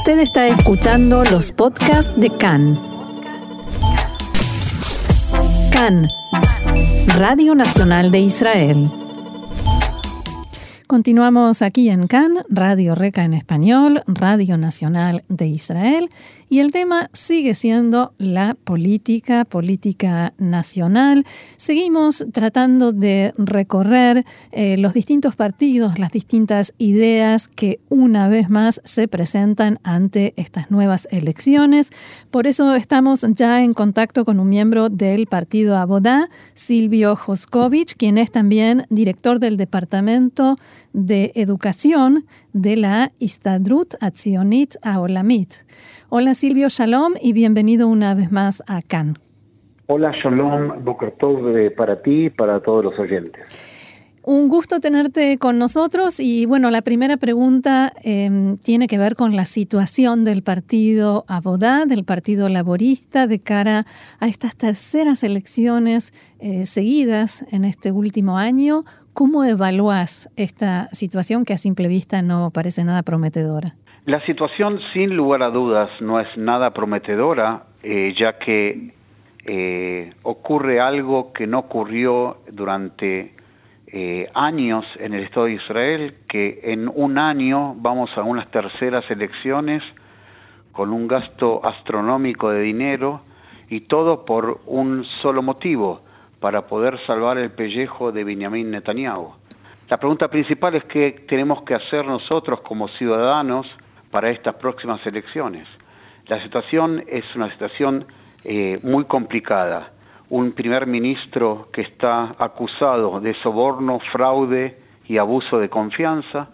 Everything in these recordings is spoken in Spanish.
Usted está escuchando los podcasts de CAN. CAN, Radio Nacional de Israel. Continuamos aquí en CAN, Radio Reca en español, Radio Nacional de Israel, y el tema sigue siendo la política, política nacional. Seguimos tratando de recorrer eh, los distintos partidos, las distintas ideas que una vez más se presentan ante estas nuevas elecciones. Por eso estamos ya en contacto con un miembro del partido Abodá, Silvio Joskovich, quien es también director del departamento de educación de la Istadrut Atzionit Aolamit. Hola Silvio, shalom y bienvenido una vez más a Cannes. Hola, shalom, Bokertov eh, para ti y para todos los oyentes. Un gusto tenerte con nosotros y bueno, la primera pregunta em, tiene que ver con la situación del partido Abodá, del partido laborista, de cara a estas terceras elecciones eh, seguidas en este último año. ¿Cómo evalúas esta situación que a simple vista no parece nada prometedora? La situación, sin lugar a dudas, no es nada prometedora, eh, ya que eh, ocurre algo que no ocurrió durante eh, años en el Estado de Israel, que en un año vamos a unas terceras elecciones con un gasto astronómico de dinero y todo por un solo motivo, para poder salvar el pellejo de Benjamin Netanyahu. La pregunta principal es qué tenemos que hacer nosotros como ciudadanos para estas próximas elecciones. La situación es una situación eh, muy complicada. Un primer ministro que está acusado de soborno, fraude y abuso de confianza,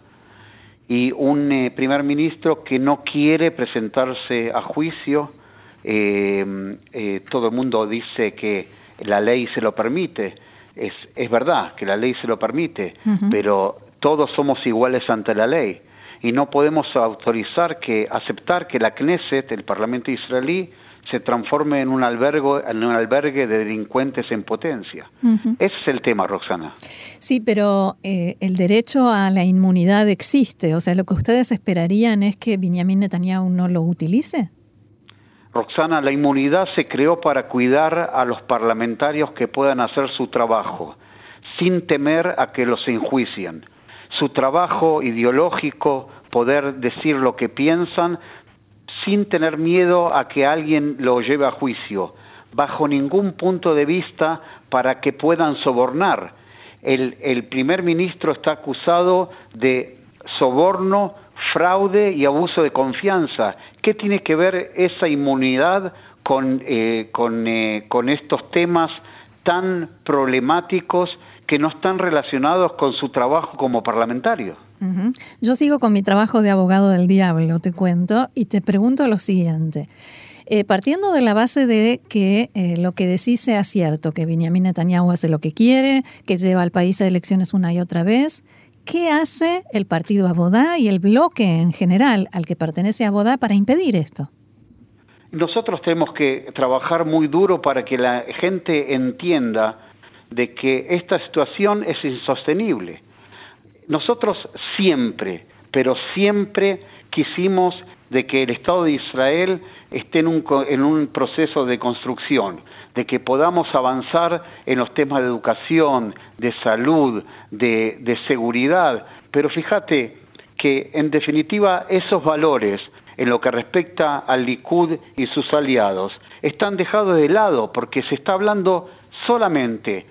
y un eh, primer ministro que no quiere presentarse a juicio. Eh, todo el mundo dice que la ley se lo permite. Es, es verdad que la ley se lo permite, pero todos somos iguales ante la ley y no podemos autorizar que aceptar que la Knesset, el Parlamento israelí, se transforme en un albergue, en un albergue de delincuentes en potencia. Ese es el tema, Roxana. Sí, pero eh, el derecho a la inmunidad existe. O sea, lo que ustedes esperarían es que Benjamin Netanyahu no lo utilice. Roxana, la inmunidad se creó para cuidar a los parlamentarios que puedan hacer su trabajo, sin temer a que los enjuicien su trabajo ideológico, poder decir lo que piensan sin tener miedo a que alguien lo lleve a juicio, bajo ningún punto de vista para que puedan sobornar. El, el primer ministro está acusado de soborno, fraude y abuso de confianza. ¿Qué tiene que ver esa inmunidad con, eh, con, eh, con estos temas tan problemáticos que no están relacionados con su trabajo como parlamentario. Yo sigo con mi trabajo de abogado del diablo, te cuento, y te pregunto lo siguiente. Eh, partiendo de la base de que eh, lo que decís sea cierto, que Benjamin Netanyahu hace lo que quiere, que lleva al país a elecciones una y otra vez, ¿qué hace el partido Abodá y el bloque en general al que pertenece Abodá para impedir esto? Nosotros tenemos que trabajar muy duro para que la gente entienda de que esta situación es insostenible. Nosotros siempre, pero siempre quisimos de que el Estado de Israel esté en un, en un proceso de construcción, de que podamos avanzar en los temas de educación, de salud, de, de seguridad. Pero fíjate que en definitiva esos valores en lo que respecta al Likud y sus aliados están dejados de lado porque se está hablando solamente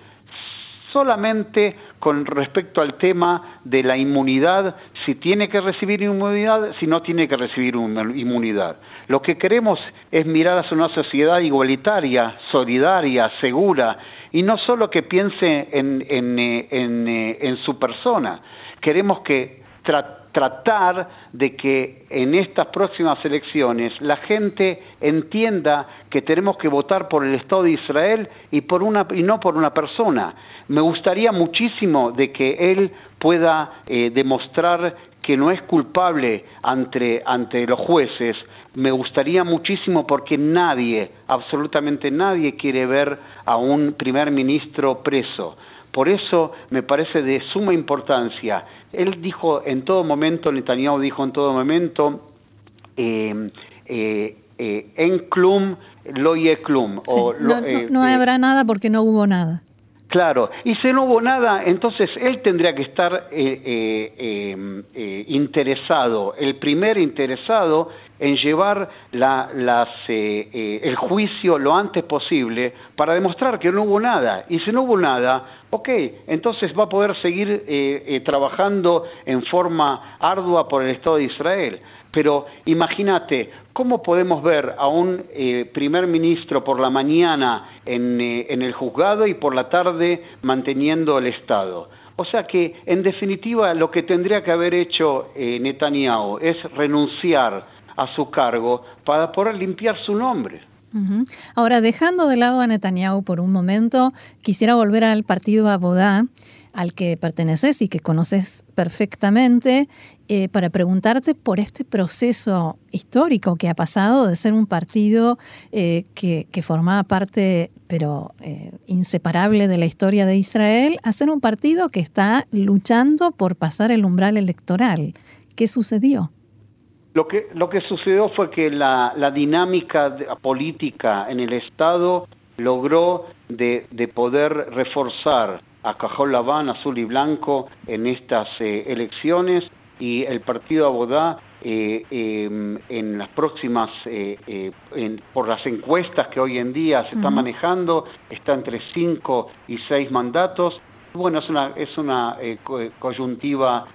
solamente con respecto al tema de la inmunidad, si tiene que recibir inmunidad, si no tiene que recibir inmunidad. Lo que queremos es mirar hacia una sociedad igualitaria, solidaria, segura, y no solo que piense en, eh, eh, su persona. Queremos que tratar de que en estas próximas elecciones la gente entienda que tenemos que votar por el Estado de Israel y, por una, y no por una persona. Me gustaría muchísimo de que él pueda eh, demostrar que no es culpable ante, ante los jueces, me gustaría muchísimo porque nadie, absolutamente nadie quiere ver a un primer ministro preso. Por eso me parece de suma importancia. Él dijo en todo momento, Netanyahu dijo en todo momento, eh, eh, eh, en clum, lo clum. o no, habrá nada porque no hubo nada. Claro, y si no hubo nada, entonces él tendría que estar interesado, el primer interesado en llevar las, el juicio lo antes posible para demostrar que no hubo nada. Y si no hubo nada, ok, entonces va a poder seguir trabajando en forma ardua por el Estado de Israel. Pero imagínate, ¿cómo podemos ver a un eh, primer ministro por la mañana en, eh, en, el juzgado y por la tarde manteniendo el Estado? O sea que, en definitiva, lo que tendría que haber hecho eh, Netanyahu es renunciar a su cargo para poder limpiar su nombre. Ahora, dejando de lado a Netanyahu por un momento, quisiera volver al partido Abodá al que perteneces y que conoces perfectamente, eh, para preguntarte por este proceso histórico que ha pasado de ser un partido eh, que, formaba parte, pero eh, inseparable de la historia de Israel, a ser un partido que está luchando por pasar el umbral electoral. ¿Qué sucedió? Lo que, lo que sucedió fue que la, dinámica política en el Estado logró de, de poder reforzar a Cajón Laván, azul y blanco, en estas eh, elecciones y el partido Abodá eh, em, en las próximas, eh, por las encuestas que hoy en día se están manejando, está entre cinco y seis mandatos. Bueno, es una, es una coyuntiva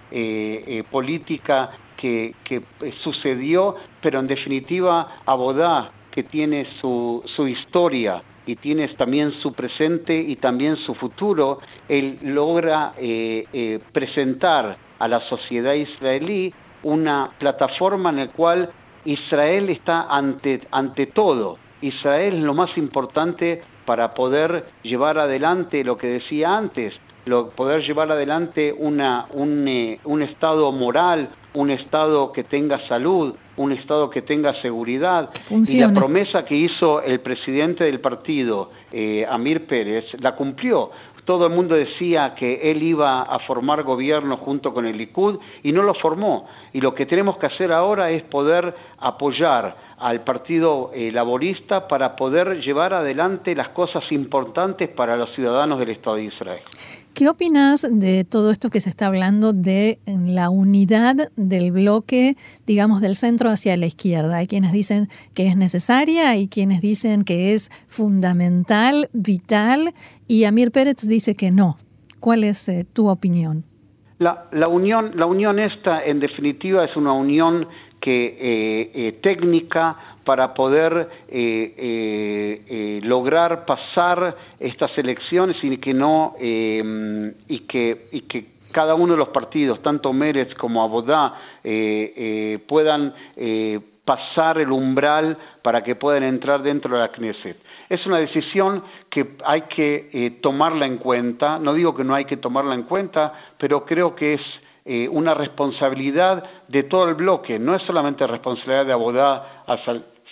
política que, que sucedió, pero en definitiva Abodá, que tiene su, su historia, y tienes también su presente y también su futuro, él logra eh, eh, presentar a la sociedad israelí una plataforma en la cual Israel está ante, ante todo. Israel es lo más importante para poder llevar adelante lo que decía antes, lo, poder llevar adelante una, un, eh, un Estado moral, un Estado que tenga salud, un Estado que tenga seguridad. Y la promesa que hizo el presidente del partido, eh, Amir Pérez, la cumplió. Todo el mundo decía que él iba a formar gobierno junto con el Likud y no lo formó. Y lo que tenemos que hacer ahora es poder apoyar al Partido eh, Laborista para poder llevar adelante las cosas importantes para los ciudadanos del Estado de Israel. ¿Qué opinas de todo esto que se está hablando de la unidad del bloque, digamos, del centro hacia la izquierda? Hay quienes dicen que es necesaria, y quienes dicen que es fundamental, vital, y Amir Pérez dice que no. ¿Cuál es eh, tu opinión? La, la, unión, la unión esta, en definitiva, es una unión que eh, eh, técnica para poder eh, lograr pasar estas elecciones y que no y que y que cada uno de los partidos tanto Mérez como Abodá puedan pasar el umbral para que puedan entrar dentro de la Knesset. Es una decisión que hay que tomarla en cuenta, no digo que no hay que tomarla en cuenta, pero creo que es eh, una responsabilidad de todo el bloque, no es solamente responsabilidad de Abodá a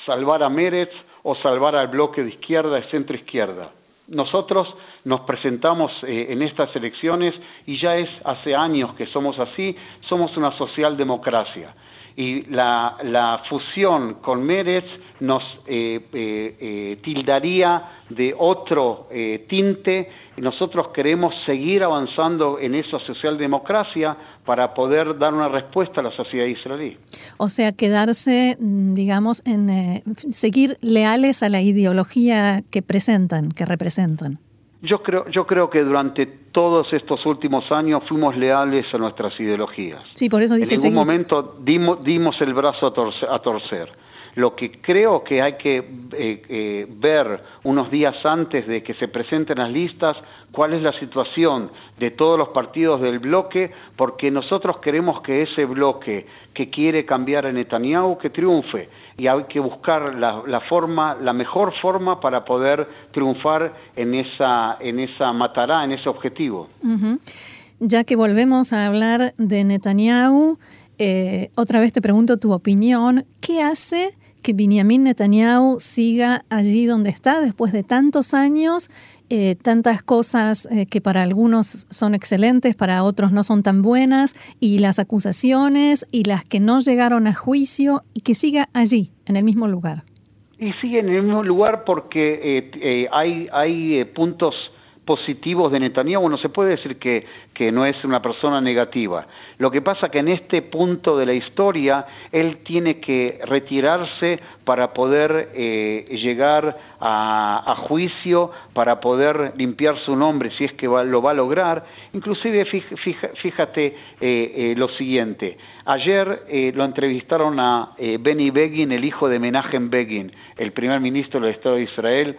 salvar a Mérez o salvar al bloque de izquierda, de centro izquierda. Nosotros nos presentamos eh, en estas elecciones y ya es hace años que somos así, somos una socialdemocracia y la, la fusión con Mérez nos eh, eh, eh, tildaría de otro tinte y nosotros queremos seguir avanzando en esa socialdemocracia para poder dar una respuesta a la sociedad israelí. O sea, quedarse, digamos, en seguir leales a la ideología que presentan, que representan. Yo creo, yo creo que durante todos estos últimos años fuimos leales a nuestras ideologías. Sí, por eso En ningún momento dimos, dimos el brazo a torcer, Lo que creo que hay que eh, eh, ver unos días antes de que se presenten las listas, cuál es la situación de todos los partidos del bloque, porque nosotros queremos que ese bloque que quiere cambiar a Netanyahu, que triunfe y hay que buscar la, forma, la mejor forma para poder triunfar en esa, en esa matará, en ese objetivo. Ya que volvemos a hablar de Netanyahu, eh, otra vez te pregunto tu opinión. ¿Qué hace que Benjamin Netanyahu siga allí donde está después de tantos años, eh, tantas cosas eh, que para algunos son excelentes, para otros no son tan buenas, y las acusaciones y las que no llegaron a juicio, y que siga allí, en el mismo lugar? Y sigue en el mismo lugar porque hay, hay puntos positivos de Netanyahu, no se puede decir que, que no es una persona negativa. Lo que pasa que en este punto de la historia él tiene que retirarse para poder eh, llegar a, juicio, para poder limpiar su nombre, si es que lo va a lograr. Inclusive fíjate eh, eh, lo siguiente, ayer lo entrevistaron a Benny Begin, el hijo de Menachem Begin, el primer ministro del Estado de Israel,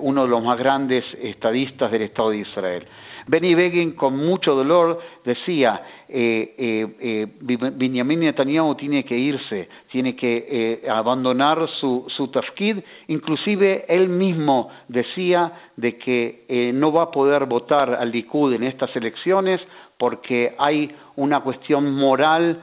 uno de los más grandes estadistas del Estado de Israel. Benny Begin con mucho dolor decía, eh, eh, eh Netanyahu tiene que irse, tiene que eh, abandonar su, tafkid, inclusive él mismo decía de que no va a poder votar al Likud en estas elecciones porque hay una cuestión moral,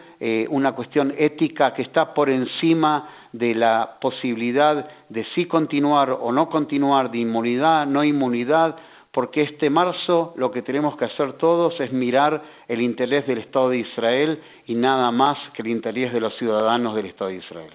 una cuestión ética que está por encima de la posibilidad de sí continuar o no continuar, de inmunidad, no inmunidad, porque este marzo lo que tenemos que hacer todos es mirar el interés del Estado de Israel y nada más que el interés de los ciudadanos del Estado de Israel.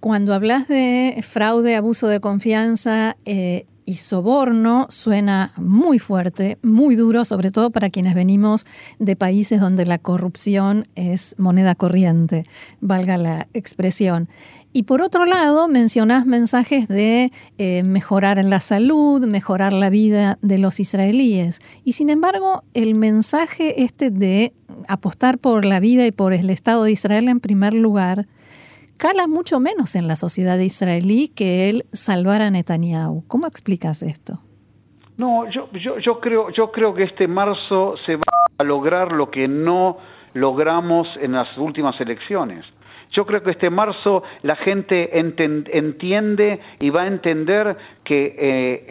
Cuando hablas de fraude, abuso de confianza eh, y soborno, suena muy fuerte, muy duro, sobre todo para quienes venimos de países donde la corrupción es moneda corriente, valga la expresión. Y por otro lado, mencionás mensajes de eh, mejorar la salud, mejorar la vida de los israelíes. Y sin embargo, el mensaje este de apostar por la vida y por el Estado de Israel en primer lugar, cala mucho menos en la sociedad israelí que el salvar a Netanyahu. ¿Cómo explicas esto? No, yo, yo, yo, creo, yo creo que este marzo se va a lograr lo que no logramos en las últimas elecciones. Yo creo que este marzo la gente entiende y va a entender que eh,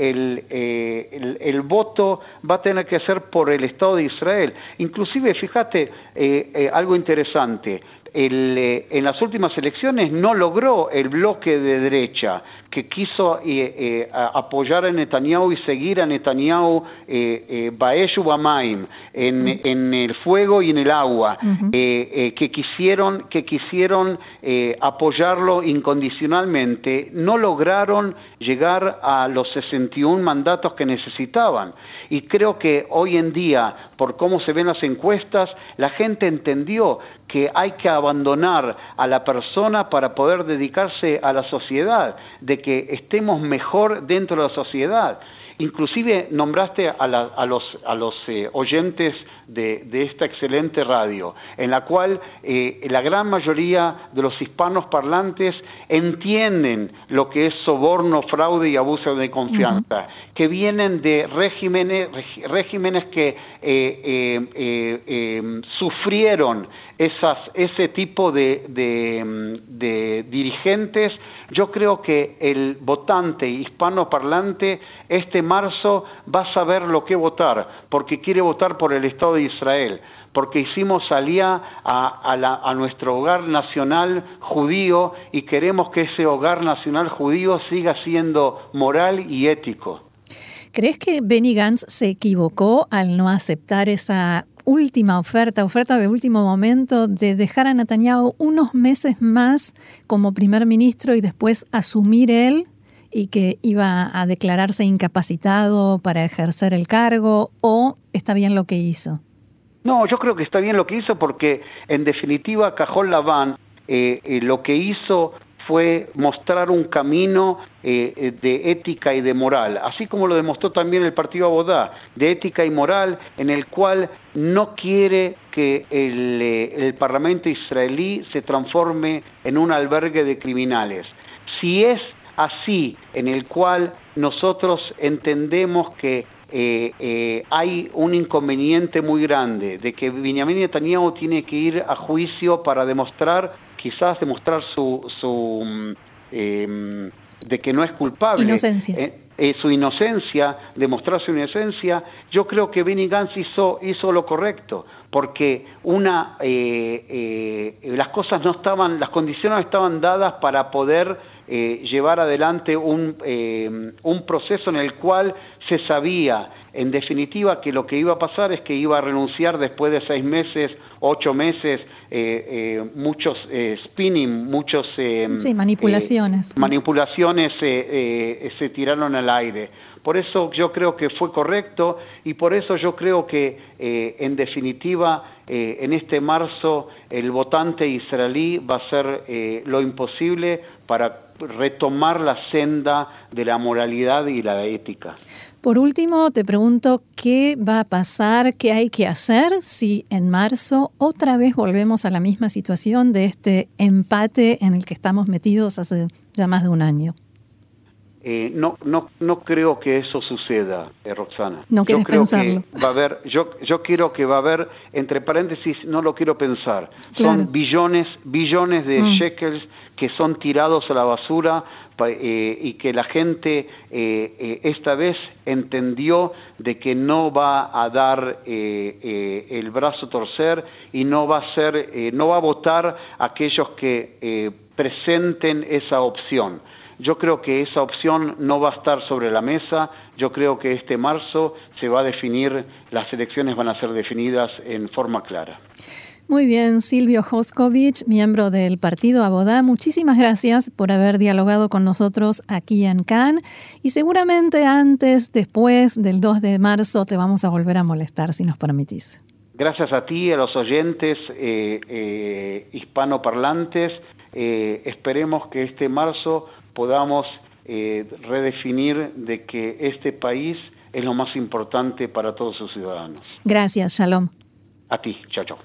eh, el, voto va a tener que ser por el Estado de Israel. Inclusive, fíjate, eh, algo interesante, en las últimas elecciones no logró el bloque de derecha que quiso eh, eh, apoyar a Netanyahu y seguir a Netanyahu eh, Baeshu Bamaim en, en, el fuego y en el agua, que quisieron, que quisieron apoyarlo incondicionalmente, no lograron llegar a los 61 mandatos que necesitaban. Y creo que hoy en día, por cómo se ven las encuestas, la gente entendió que hay que abandonar a la persona para poder dedicarse a la sociedad, de que estemos mejor dentro de la sociedad. Inclusive nombraste a, los, a los eh, oyentes de, esta excelente radio, en la cual eh, la gran mayoría de los hispanos parlantes entienden lo que es soborno, fraude y abuso de confianza, que vienen de regímenes, regímenes que eh, sufrieron esas, ese tipo de, de, dirigentes, yo creo que el votante hispanoparlante este marzo va a saber lo que votar, porque quiere votar por el Estado Israel, porque hicimos salía a, a nuestro hogar nacional judío y queremos que ese hogar nacional judío siga siendo moral y ético. ¿Crees que Benny Gantz se equivocó al no aceptar esa última oferta, oferta de último momento, de dejar a Netanyahu unos meses más como primer ministro y después asumir él y que iba a declararse incapacitado para ejercer el cargo o está bien lo que hizo? No, yo creo que está bien lo que hizo porque en definitiva Cajón Laván eh, eh, lo que hizo fue mostrar un camino eh, eh, de ética y de moral, así como lo demostró también el partido Abodá, de ética y moral, en el cual no quiere que el, eh, el Parlamento israelí se transforme en un albergue de criminales. Si es así, en el cual nosotros entendemos que hay un inconveniente muy grande de que Benjamin Netanyahu tiene que ir a juicio para demostrar quizás demostrar su, su, em, de que no es culpable. Inocencia. Eh, eh, su inocencia, demostrar su inocencia, yo creo que Benny Gantz hizo, hizo lo correcto, porque una, eh, las cosas no estaban, las condiciones estaban dadas para poder llevar adelante un, un proceso en el cual se sabía en definitiva que lo que iba a pasar es que iba a renunciar después de seis meses, ocho meses, eh, eh, muchos eh, spinning, muchos... sí, manipulaciones. manipulaciones se tiraron al aire. Por eso yo creo que fue correcto y por eso yo creo que en definitiva en este marzo el votante israelí va a hacer lo imposible para retomar la senda de la moralidad y la ética. Por último, te pregunto qué va a pasar, qué hay que hacer si en marzo otra vez volvemos a la misma situación de este empate en el que estamos metidos hace ya más de un año. Eh, no, no, no creo que eso suceda, eh, Roxana. No quieres yo creo pensarlo. Que va a haber, yo, yo quiero que va a haber, entre paréntesis, no lo quiero pensar. Son billones, billones de mm. shekels que son tirados a la basura eh, y que la gente esta vez entendió de que no va a dar el brazo torcer y no va a ser, no va a votar aquellos que presenten esa opción. Yo creo que esa opción no va a estar sobre la mesa. Yo creo que este marzo se va a definir, las elecciones van a ser definidas en forma clara. Muy bien, Silvio Hoskovich, miembro del partido Abodá, muchísimas gracias por haber dialogado con nosotros aquí en Cannes y seguramente antes, después del 2 de marzo, te vamos a volver a molestar si nos permitís. Gracias a ti, a los oyentes eh, eh, hispanoparlantes. Eh, esperemos que este marzo podamos eh, redefinir de que este país es lo más importante para todos sus ciudadanos. Gracias, Shalom. A ti, chao, chao.